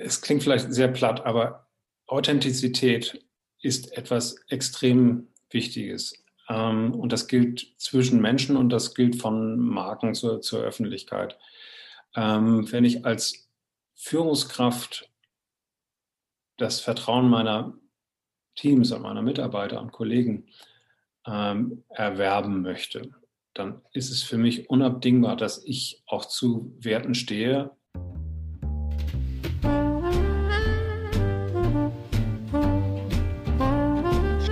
es klingt vielleicht sehr platt, aber Authentizität ist etwas extrem Wichtiges. Ähm, und das gilt zwischen Menschen und das gilt von Marken zur, zur Öffentlichkeit. Ähm, wenn ich als Führungskraft das Vertrauen meiner Teams und meiner Mitarbeiter und Kollegen ähm, erwerben möchte, dann ist es für mich unabdingbar, dass ich auch zu Werten stehe.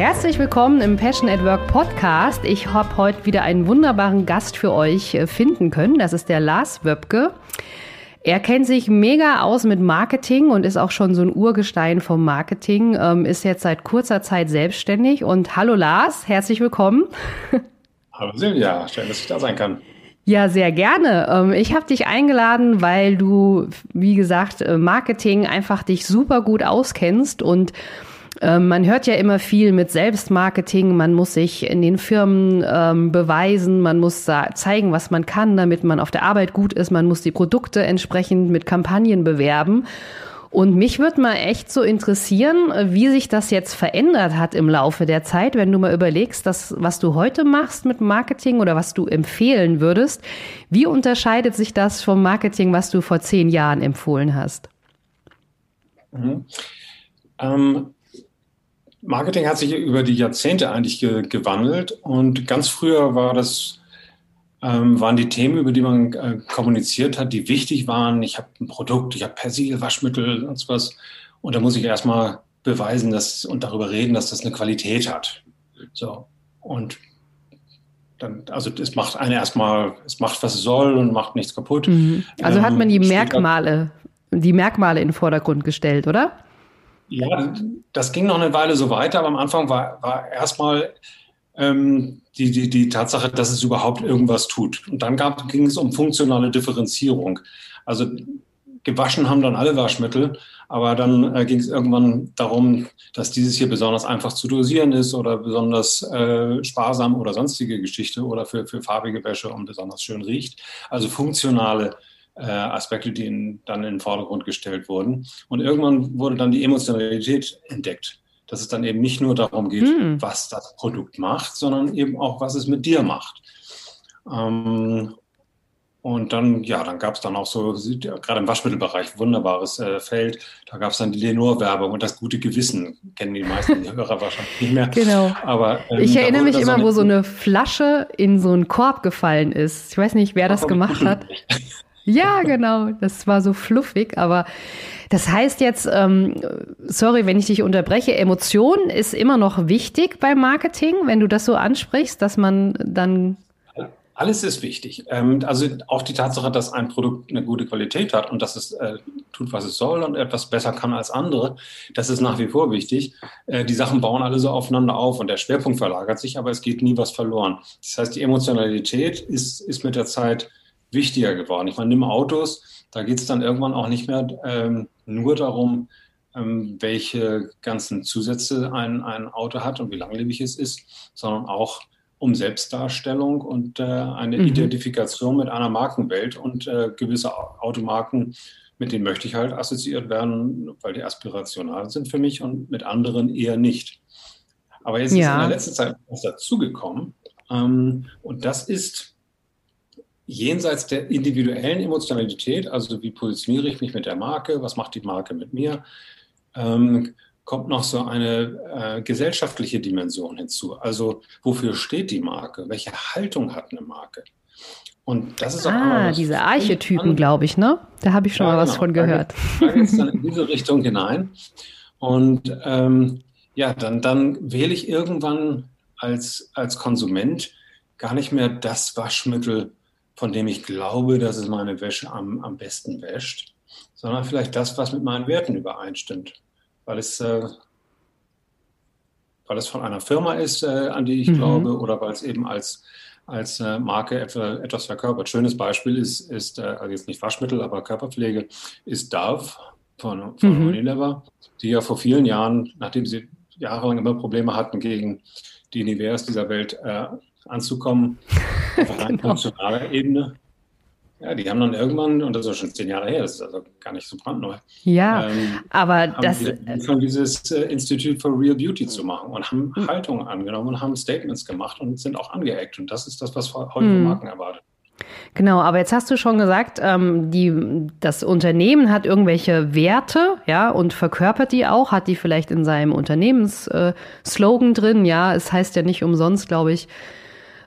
Herzlich willkommen im Passion at Work Podcast. Ich habe heute wieder einen wunderbaren Gast für euch äh, finden können. Das ist der Lars Wöpke. Er kennt sich mega aus mit Marketing und ist auch schon so ein Urgestein vom Marketing, ähm, ist jetzt seit kurzer Zeit selbstständig. Und hallo Lars, herzlich willkommen. Hallo Silvia, schön, dass ich da sein kann. Ja, sehr gerne. Ähm, ich habe dich eingeladen, weil du, wie gesagt, äh, Marketing einfach dich super gut auskennst und ähm, man hört ja immer viel mit Selbstmarketing, man muss sich in den Firmen ähm, beweisen, man muss zeigen, was man kann, damit man auf der Arbeit gut ist, man muss die Produkte entsprechend mit Kampagnen bewerben. Und mich würde mal echt so interessieren, wie sich das jetzt verändert hat im Laufe der Zeit, wenn du mal überlegst, dass, was du heute machst mit Marketing oder was du empfehlen würdest. Wie unterscheidet sich das vom Marketing, was du vor zehn Jahren empfohlen hast? Mhm. Ähm, Marketing hat sich über die Jahrzehnte eigentlich ge gewandelt und ganz früher war das, ähm, waren die Themen, über die man äh, kommuniziert hat, die wichtig waren. Ich habe ein Produkt, ich habe Persil, Waschmittel und so was und da muss ich erstmal beweisen dass, und darüber reden, dass das eine Qualität hat. So und dann, also es macht eine erstmal, es macht, was es soll und macht nichts kaputt. Mhm. Also ähm, hat man die Merkmale, die Merkmale in den Vordergrund gestellt, oder? Ja, das ging noch eine Weile so weiter, aber am Anfang war, war erstmal ähm, die, die, die Tatsache, dass es überhaupt irgendwas tut. Und dann gab, ging es um funktionale Differenzierung. Also gewaschen haben dann alle Waschmittel, aber dann äh, ging es irgendwann darum, dass dieses hier besonders einfach zu dosieren ist oder besonders äh, sparsam oder sonstige Geschichte oder für, für farbige Wäsche und besonders schön riecht. Also funktionale äh, Aspekte, die in, dann in den Vordergrund gestellt wurden. Und irgendwann wurde dann die Emotionalität entdeckt, dass es dann eben nicht nur darum geht, hm. was das Produkt macht, sondern eben auch, was es mit dir macht. Ähm, und dann, ja, dann gab es dann auch so, gerade im Waschmittelbereich, wunderbares äh, Feld. Da gab es dann die Lenore-Werbung und das gute Gewissen. Kennen die meisten Hörer wahrscheinlich nicht mehr. Genau. Aber, ähm, ich erinnere mich immer, so wo so eine Flasche in so einen Korb gefallen ist. Ich weiß nicht, wer das gemacht hat. Ja, genau. Das war so fluffig, aber das heißt jetzt, ähm, sorry, wenn ich dich unterbreche, Emotion ist immer noch wichtig beim Marketing, wenn du das so ansprichst, dass man dann alles ist wichtig. Ähm, also auch die Tatsache, dass ein Produkt eine gute Qualität hat und dass es äh, tut, was es soll und etwas besser kann als andere, das ist nach wie vor wichtig. Äh, die Sachen bauen alle so aufeinander auf und der Schwerpunkt verlagert sich, aber es geht nie was verloren. Das heißt, die Emotionalität ist, ist mit der Zeit wichtiger geworden. Ich meine, nimm Autos, da geht es dann irgendwann auch nicht mehr ähm, nur darum, ähm, welche ganzen Zusätze ein, ein Auto hat und wie langlebig es ist, sondern auch um Selbstdarstellung und äh, eine mhm. Identifikation mit einer Markenwelt und äh, gewisse Automarken, mit denen möchte ich halt assoziiert werden, weil die aspirational sind für mich und mit anderen eher nicht. Aber jetzt ja. ist in der letzten Zeit was dazugekommen ähm, und das ist jenseits der individuellen Emotionalität, also wie positioniere ich mich mit der Marke, was macht die Marke mit mir, ähm, kommt noch so eine äh, gesellschaftliche Dimension hinzu. Also wofür steht die Marke? Welche Haltung hat eine Marke? Und das ist auch ah, diese Archetypen, glaube ich, ne? Da habe ich schon ja, mal was genau. von gehört. Da geht es dann in diese Richtung hinein. Und ähm, ja, dann, dann wähle ich irgendwann als, als Konsument gar nicht mehr das Waschmittel, von dem ich glaube, dass es meine Wäsche am, am besten wäscht, sondern vielleicht das, was mit meinen Werten übereinstimmt. Weil es, äh, weil es von einer Firma ist, äh, an die ich mhm. glaube, oder weil es eben als, als äh, Marke etwas verkörpert. Schönes Beispiel ist, ist äh, also jetzt nicht Waschmittel, aber Körperpflege, ist Dove von, von mhm. Unilever, die ja vor vielen Jahren, nachdem sie jahrelang immer Probleme hatten, gegen die Niveas dieser Welt äh, anzukommen, auf einer genau. nationaler Ebene, ja, die haben dann irgendwann, und das ist schon zehn Jahre her, das ist also gar nicht so brandneu. Ja, ähm, aber das. Von dieses äh, Institute for Real Beauty zu machen und haben mhm. Haltungen angenommen und haben Statements gemacht und sind auch angeeckt. Und das ist das, was heute von mhm. Marken erwartet. Genau, aber jetzt hast du schon gesagt, ähm, die, das Unternehmen hat irgendwelche Werte, ja, und verkörpert die auch, hat die vielleicht in seinem Unternehmensslogan äh, drin, ja. Es heißt ja nicht umsonst, glaube ich,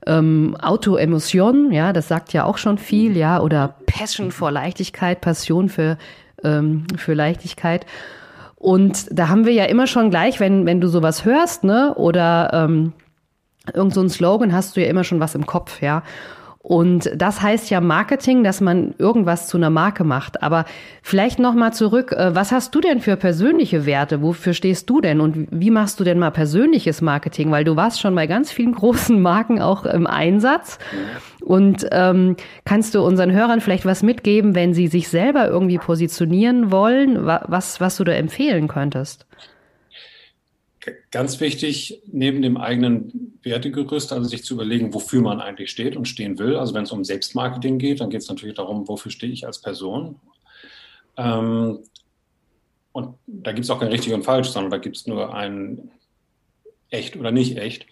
ähm, Autoemotion, ja, das sagt ja auch schon viel, ja, oder Passion vor Leichtigkeit, Passion für, ähm, für Leichtigkeit. Und da haben wir ja immer schon gleich, wenn, wenn du sowas hörst, ne, oder ähm, irgend so Slogan, hast du ja immer schon was im Kopf, ja. Und das heißt ja Marketing, dass man irgendwas zu einer Marke macht. Aber vielleicht noch mal zurück, äh, was hast du denn für persönliche Werte? Wofür stehst du denn? Und wie machst du denn mal persönliches Marketing? Weil du warst schon bei ganz vielen großen Marken auch im Einsatz. Und ähm, kannst du unseren Hörern vielleicht was mitgeben, wenn sie sich selber irgendwie positionieren wollen, was, was du da empfehlen könntest? Ganz wichtig, neben dem eigenen Wertegerüst, also sich zu überlegen, wofür man eigentlich steht und stehen will. Also wenn es um Selbstmarketing geht, dann geht es natürlich darum, wofür stehe ich als Person. Ähm, und da gibt es auch kein richtig und falsch, sondern da gibt es nur ein echt oder nicht echt.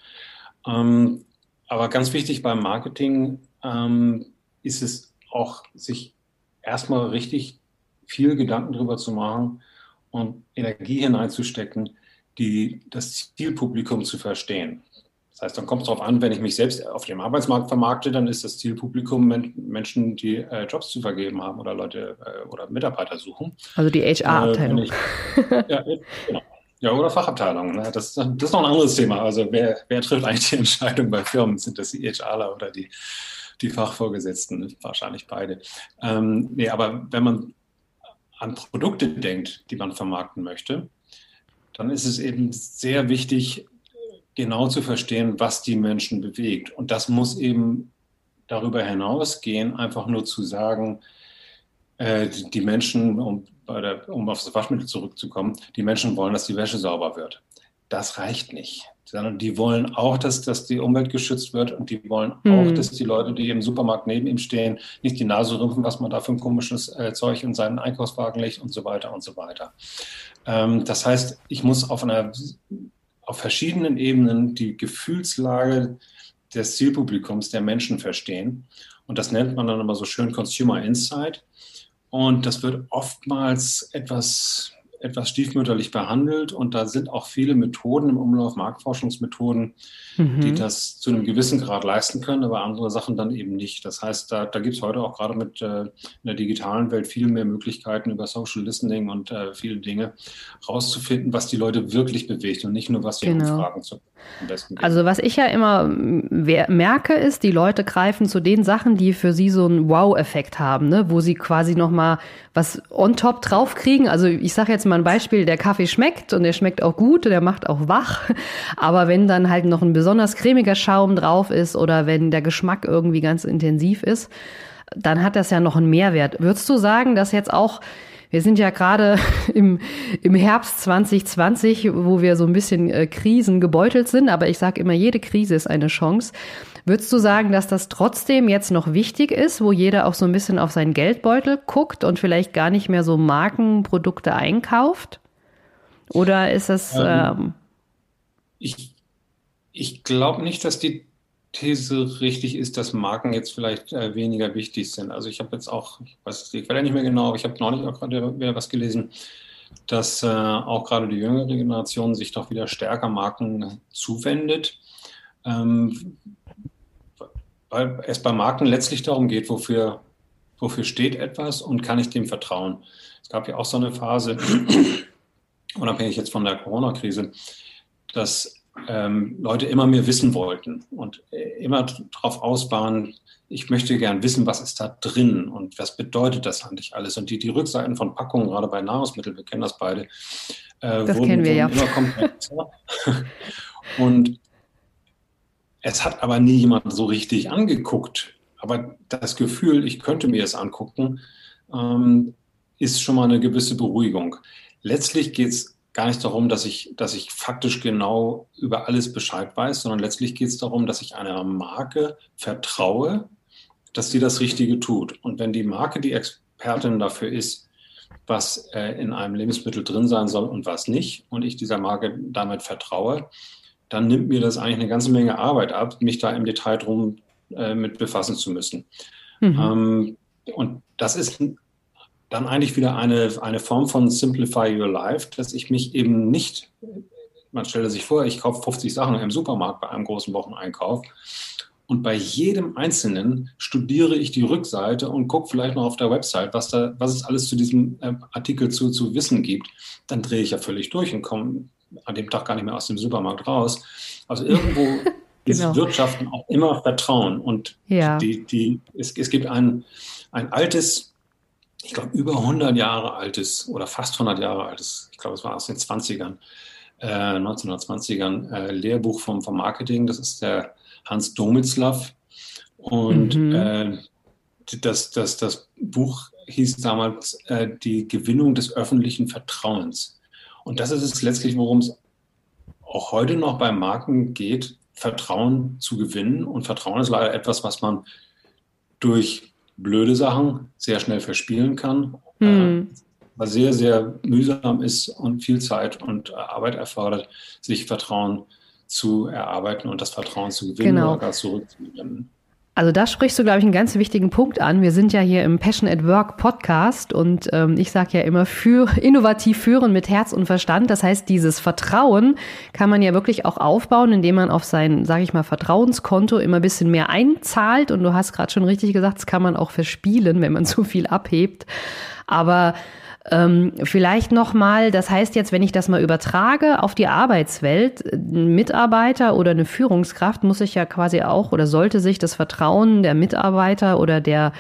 Ähm, aber ganz wichtig beim Marketing ähm, ist es auch, sich erstmal richtig viel Gedanken darüber zu machen und Energie hineinzustecken, die, das Zielpublikum zu verstehen. Das heißt, dann kommt es darauf an, wenn ich mich selbst auf dem Arbeitsmarkt vermarkte, dann ist das Zielpublikum Menschen, die äh, Jobs zu vergeben haben oder Leute äh, oder Mitarbeiter suchen. Also die HR-Abteilung. Äh, ja, genau. Ja, oder Fachabteilungen. Ne? Das, das, ist noch ein anderes Thema. Also wer, wer trifft eigentlich die Entscheidung bei Firmen? Sind das die HRler oder die, die Fachvorgesetzten? Wahrscheinlich beide. Ähm, nee, aber wenn man an Produkte denkt, die man vermarkten möchte, dann ist es eben sehr wichtig, genau zu verstehen, was die Menschen bewegt. Und das muss eben darüber hinausgehen, einfach nur zu sagen, äh, die Menschen, um, der, um auf das Waschmittel zurückzukommen, die Menschen wollen, dass die Wäsche sauber wird. Das reicht nicht sondern die wollen auch, dass, dass die Umwelt geschützt wird und die wollen mhm. auch, dass die Leute, die im Supermarkt neben ihm stehen, nicht die Nase rümpfen, was man da für ein komisches äh, Zeug in seinen Einkaufswagen legt und so weiter und so weiter. Ähm, das heißt, ich muss auf einer auf verschiedenen Ebenen die Gefühlslage des Zielpublikums, der Menschen verstehen. Und das nennt man dann immer so schön Consumer Insight. Und das wird oftmals etwas etwas stiefmütterlich behandelt und da sind auch viele Methoden im Umlauf, Marktforschungsmethoden, mhm. die das zu einem gewissen Grad leisten können, aber andere Sachen dann eben nicht. Das heißt, da, da gibt es heute auch gerade mit äh, in der digitalen Welt viel mehr Möglichkeiten über Social Listening und äh, viele Dinge rauszufinden, was die Leute wirklich bewegt und nicht nur, was sie genau. Umfragen zu also was ich ja immer merke, ist, die Leute greifen zu den Sachen, die für sie so einen Wow-Effekt haben, ne? wo sie quasi nochmal was on top draufkriegen. Also ich sage jetzt mal ein Beispiel, der Kaffee schmeckt und der schmeckt auch gut und der macht auch wach. Aber wenn dann halt noch ein besonders cremiger Schaum drauf ist oder wenn der Geschmack irgendwie ganz intensiv ist, dann hat das ja noch einen Mehrwert. Würdest du sagen, dass jetzt auch wir sind ja gerade im, im Herbst 2020, wo wir so ein bisschen äh, Krisen gebeutelt sind, aber ich sage immer, jede Krise ist eine Chance. Würdest du sagen, dass das trotzdem jetzt noch wichtig ist, wo jeder auch so ein bisschen auf seinen Geldbeutel guckt und vielleicht gar nicht mehr so Markenprodukte einkauft? Oder ist das. Ähm, ähm ich ich glaube nicht, dass die These richtig ist, dass Marken jetzt vielleicht äh, weniger wichtig sind. Also ich habe jetzt auch, ich weiß die Quelle nicht mehr genau, aber ich habe neulich auch gerade wieder was gelesen, dass äh, auch gerade die jüngere Generation sich doch wieder stärker Marken zuwendet. Ähm, weil es bei Marken letztlich darum geht, wofür, wofür steht etwas und kann ich dem vertrauen. Es gab ja auch so eine Phase, unabhängig jetzt von der Corona-Krise, dass ähm, Leute immer mehr wissen wollten und äh, immer darauf aus waren, ich möchte gern wissen, was ist da drin und was bedeutet das eigentlich alles. Und die, die Rückseiten von Packungen, gerade bei Nahrungsmitteln, wir kennen das beide, äh, das wurden, kennen wir ja. immer komplexer. und es hat aber nie jemand so richtig angeguckt. Aber das Gefühl, ich könnte mir es angucken, ähm, ist schon mal eine gewisse Beruhigung. Letztlich geht es gar nicht darum, dass ich, dass ich faktisch genau über alles Bescheid weiß, sondern letztlich geht es darum, dass ich einer Marke vertraue, dass sie das Richtige tut. Und wenn die Marke die Expertin dafür ist, was äh, in einem Lebensmittel drin sein soll und was nicht, und ich dieser Marke damit vertraue, dann nimmt mir das eigentlich eine ganze Menge Arbeit ab, mich da im Detail drum äh, mit befassen zu müssen. Mhm. Ähm, und das ist dann eigentlich wieder eine, eine Form von Simplify Your Life, dass ich mich eben nicht, man stelle sich vor, ich kaufe 50 Sachen im Supermarkt bei einem großen Wocheneinkauf und bei jedem Einzelnen studiere ich die Rückseite und gucke vielleicht noch auf der Website, was, da, was es alles zu diesem äh, Artikel zu, zu wissen gibt. Dann drehe ich ja völlig durch und komme an dem Tag gar nicht mehr aus dem Supermarkt raus. Also irgendwo genau. ist Wirtschaften auch immer Vertrauen. Und ja. die, die, es, es gibt ein, ein altes, ich glaube über 100 Jahre altes oder fast 100 Jahre altes, ich glaube es war aus den 20ern, äh, 1920ern, äh, Lehrbuch vom, vom Marketing. Das ist der Hans Domitzlaff. Und mhm. äh, das, das, das Buch hieß damals äh, Die Gewinnung des öffentlichen Vertrauens. Und das ist es letztlich, worum es auch heute noch bei Marken geht, Vertrauen zu gewinnen. Und Vertrauen ist leider etwas, was man durch blöde Sachen sehr schnell verspielen kann, mhm. äh, was sehr, sehr mühsam ist und viel Zeit und Arbeit erfordert, sich Vertrauen zu erarbeiten und das Vertrauen zu gewinnen genau. oder gar zurückzugewinnen. Also da sprichst du, glaube ich, einen ganz wichtigen Punkt an. Wir sind ja hier im Passion at Work Podcast und ähm, ich sage ja immer, für, innovativ führen mit Herz und Verstand. Das heißt, dieses Vertrauen kann man ja wirklich auch aufbauen, indem man auf sein, sage ich mal, Vertrauenskonto immer ein bisschen mehr einzahlt. Und du hast gerade schon richtig gesagt, das kann man auch verspielen, wenn man zu viel abhebt. Aber ähm, vielleicht nochmal, das heißt jetzt, wenn ich das mal übertrage auf die Arbeitswelt, ein Mitarbeiter oder eine Führungskraft muss sich ja quasi auch oder sollte sich das Vertrauen der Mitarbeiter oder der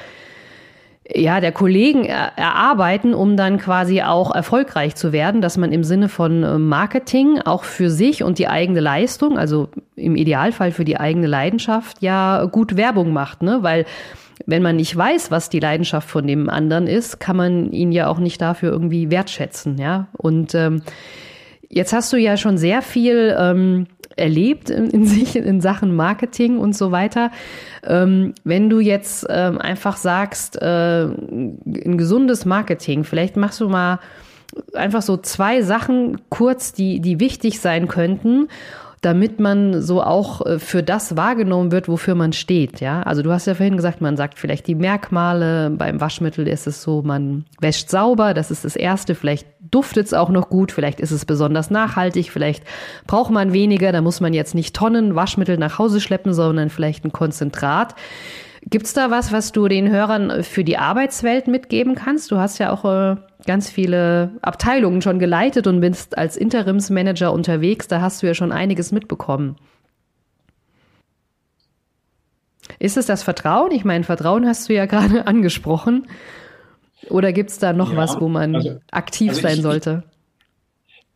ja, der Kollegen erarbeiten, um dann quasi auch erfolgreich zu werden, dass man im Sinne von äh, Marketing auch für sich und die eigene Leistung, also im Idealfall für die eigene Leidenschaft, ja gut Werbung macht, ne? Weil wenn man nicht weiß, was die Leidenschaft von dem anderen ist, kann man ihn ja auch nicht dafür irgendwie wertschätzen, ja. Und ähm, jetzt hast du ja schon sehr viel ähm, erlebt in, in, sich in Sachen Marketing und so weiter. Ähm, wenn du jetzt ähm, einfach sagst, äh, ein gesundes Marketing, vielleicht machst du mal einfach so zwei Sachen kurz, die, die wichtig sein könnten damit man so auch äh, für das wahrgenommen wird, wofür man steht. Ja, also du hast ja vorhin gesagt, man sagt vielleicht die Merkmale. Beim Waschmittel ist es so, man wäscht sauber. Das ist das Erste. Vielleicht duftet es auch noch gut. Vielleicht ist es besonders nachhaltig. Vielleicht braucht man weniger. Da muss man jetzt nicht Tonnen Waschmittel nach Hause schleppen, sondern vielleicht ein Konzentrat. Gibt es da was, was du den Hörern für die Arbeitswelt mitgeben kannst? Du hast ja auch äh, ganz viele Abteilungen schon geleitet und bist als Interimsmanager unterwegs. Da hast du ja schon einiges mitbekommen. Ist es das Vertrauen? Ich meine, Vertrauen hast du ja gerade angesprochen. Oder gibt es da noch ja, was, wo man also, aktiv also sein ich, sollte?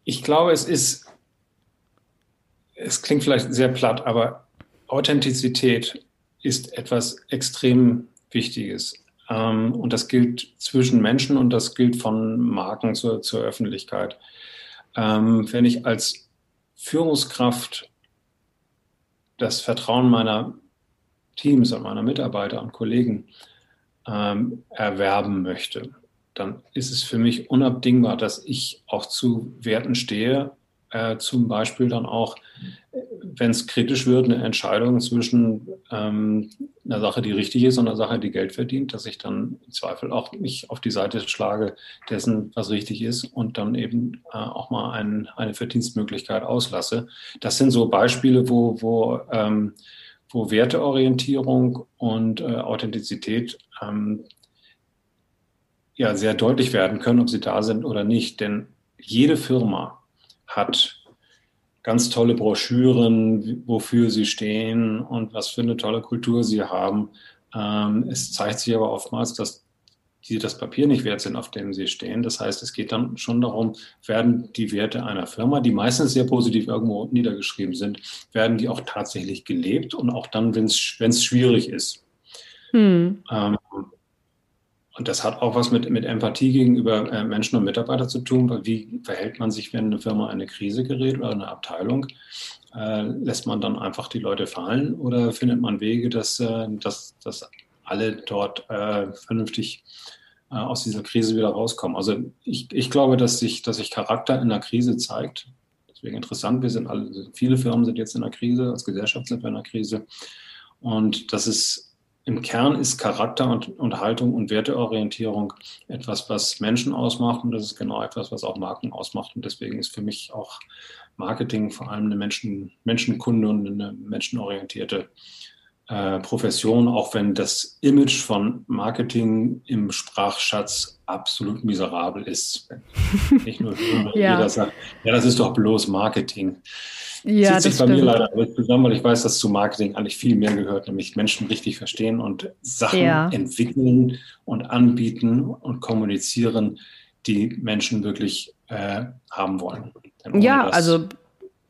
Ich, ich glaube, es ist, es klingt vielleicht sehr platt, aber Authentizität ist etwas extrem Wichtiges. Ähm, und das gilt zwischen Menschen und das gilt von Marken zur, zur Öffentlichkeit. Ähm, wenn ich als Führungskraft das Vertrauen meiner Teams und meiner Mitarbeiter und Kollegen ähm, erwerben möchte, dann ist es für mich unabdingbar, dass ich auch zu Werten stehe, äh, zum Beispiel dann auch wenn es kritisch wird, eine Entscheidung zwischen ähm, einer Sache, die richtig ist und einer Sache, die Geld verdient, dass ich dann im Zweifel auch mich auf die Seite schlage dessen, was richtig ist und dann eben äh, auch mal ein, eine Verdienstmöglichkeit auslasse. Das sind so Beispiele, wo, wo, ähm, wo Werteorientierung und äh, Authentizität ähm, ja sehr deutlich werden können, ob sie da sind oder nicht. Denn jede Firma hat ganz tolle Broschüren, wofür sie stehen und was für eine tolle Kultur sie haben. Ähm, es zeigt sich aber oftmals, dass die das Papier nicht wert sind, auf dem sie stehen. Das heißt, es geht dann schon darum, werden die Werte einer Firma, die meistens sehr positiv irgendwo niedergeschrieben sind, werden die auch tatsächlich gelebt und auch dann, wenn es schwierig ist. Hm. Ähm, und das hat auch was mit, mit Empathie gegenüber äh, Menschen und Mitarbeitern zu tun, weil wie verhält man sich, wenn eine Firma eine Krise gerät oder eine Abteilung? Äh, lässt man dann einfach die Leute fallen oder findet man Wege, dass, äh, dass, dass alle dort äh, vernünftig äh, aus dieser Krise wieder rauskommen? Also ich, ich glaube, dass sich, dass sich Charakter in der Krise zeigt. Deswegen interessant, wir sind alle, viele Firmen sind jetzt in der Krise, als Gesellschaft sind wir in der Krise. Und das ist im Kern ist Charakter und, und Haltung und Werteorientierung etwas, was Menschen ausmacht und das ist genau etwas, was auch Marken ausmacht. Und deswegen ist für mich auch Marketing vor allem eine Menschen, Menschenkunde und eine menschenorientierte äh, Profession, auch wenn das Image von Marketing im Sprachschatz absolut miserabel ist. Nicht nur ja. jeder sagt, ja, das ist doch bloß Marketing. Ja, Zieht sich bei stimmt. mir leider alles zusammen, weil ich weiß, dass zu Marketing eigentlich viel mehr gehört, nämlich Menschen richtig verstehen und Sachen ja. entwickeln und anbieten und kommunizieren, die Menschen wirklich äh, haben wollen. Ja, also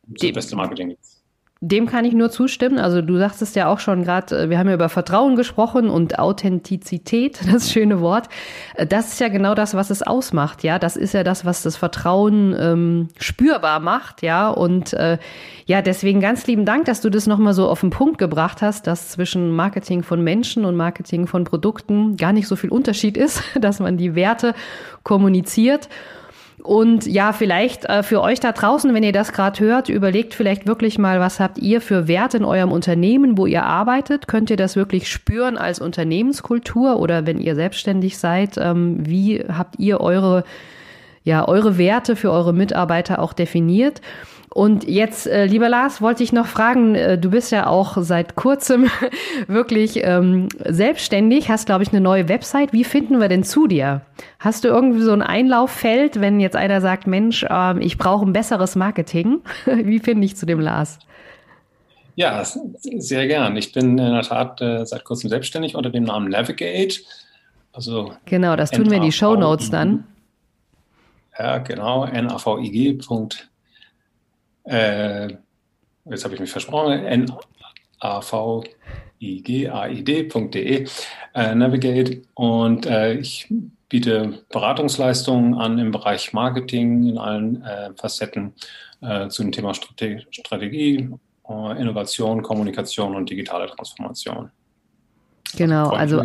das beste Marketing ist. Dem kann ich nur zustimmen. Also du sagtest ja auch schon gerade, äh, wir haben ja über Vertrauen gesprochen und Authentizität, das schöne Wort. Äh, das ist ja genau das, was es ausmacht. Ja, das ist ja das, was das Vertrauen ähm, spürbar macht. Ja, und äh, ja, deswegen ganz lieben Dank, dass du das nochmal so auf den Punkt gebracht hast, dass zwischen Marketing von Menschen und Marketing von Produkten gar nicht so viel Unterschied ist, dass man die Werte kommuniziert. Und ja, vielleicht äh, für euch da draußen, wenn ihr das gerade hört, überlegt vielleicht wirklich mal, was habt ihr für Werte in eurem Unternehmen, wo ihr arbeitet? Könnt ihr das wirklich spüren als Unternehmenskultur oder wenn ihr selbstständig seid, ähm, wie habt ihr eure ja, eure Werte für eure Mitarbeiter auch definiert? Und jetzt, äh, lieber Lars, wollte ich noch fragen, äh, du bist ja auch seit kurzem wirklich ähm, selbstständig, hast, glaube ich, eine neue Website. Wie finden wir denn zu dir? Hast du irgendwie so ein Einlauffeld, wenn jetzt einer sagt, Mensch, äh, ich brauche ein besseres Marketing? Wie finde ich zu dem Lars? Ja, sehr gern. Ich bin in der Tat äh, seit kurzem selbstständig unter dem Namen Navigate. Also genau, das tun wir in die Show Notes dann. Ja, genau, navig.de äh, jetzt habe ich mich versprochen, navig.aid.de, äh, Navigate. Und äh, ich biete Beratungsleistungen an im Bereich Marketing in allen äh, Facetten äh, zu dem Thema Strate Strategie, äh, Innovation, Kommunikation und digitale Transformation. Genau, also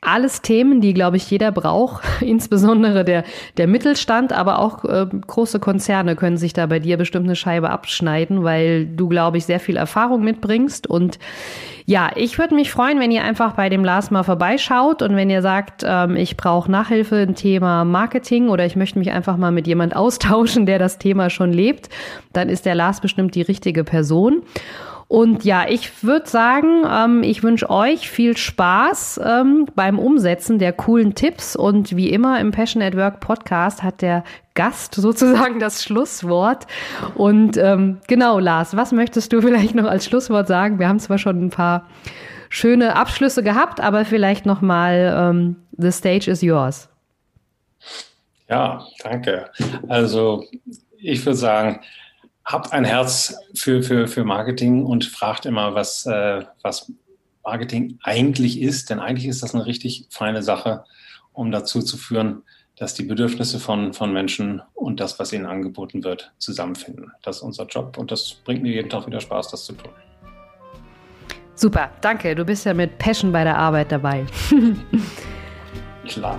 alles Themen, die, glaube ich, jeder braucht, insbesondere der, der Mittelstand, aber auch äh, große Konzerne können sich da bei dir bestimmt eine Scheibe abschneiden, weil du, glaube ich, sehr viel Erfahrung mitbringst. Und ja, ich würde mich freuen, wenn ihr einfach bei dem Lars mal vorbeischaut und wenn ihr sagt, ähm, ich brauche Nachhilfe im Thema Marketing oder ich möchte mich einfach mal mit jemand austauschen, der das Thema schon lebt, dann ist der Lars bestimmt die richtige Person. Und ja, ich würde sagen, ähm, ich wünsche euch viel Spaß ähm, beim Umsetzen der coolen Tipps. Und wie immer im Passion at Work Podcast hat der Gast sozusagen das Schlusswort. Und ähm, genau, Lars, was möchtest du vielleicht noch als Schlusswort sagen? Wir haben zwar schon ein paar schöne Abschlüsse gehabt, aber vielleicht noch mal ähm, The stage is yours. Ja, danke. Also ich würde sagen, habt ein Herz für, für, für Marketing und fragt immer, was, äh, was Marketing eigentlich ist. Denn eigentlich ist das eine richtig feine Sache, um dazu zu führen, dass die Bedürfnisse von, von Menschen und das, was ihnen angeboten wird, zusammenfinden. Das ist unser Job und das bringt mir jeden Tag wieder Spaß, das zu tun. Super, danke. Du bist ja mit Passion bei der Arbeit dabei. Klar.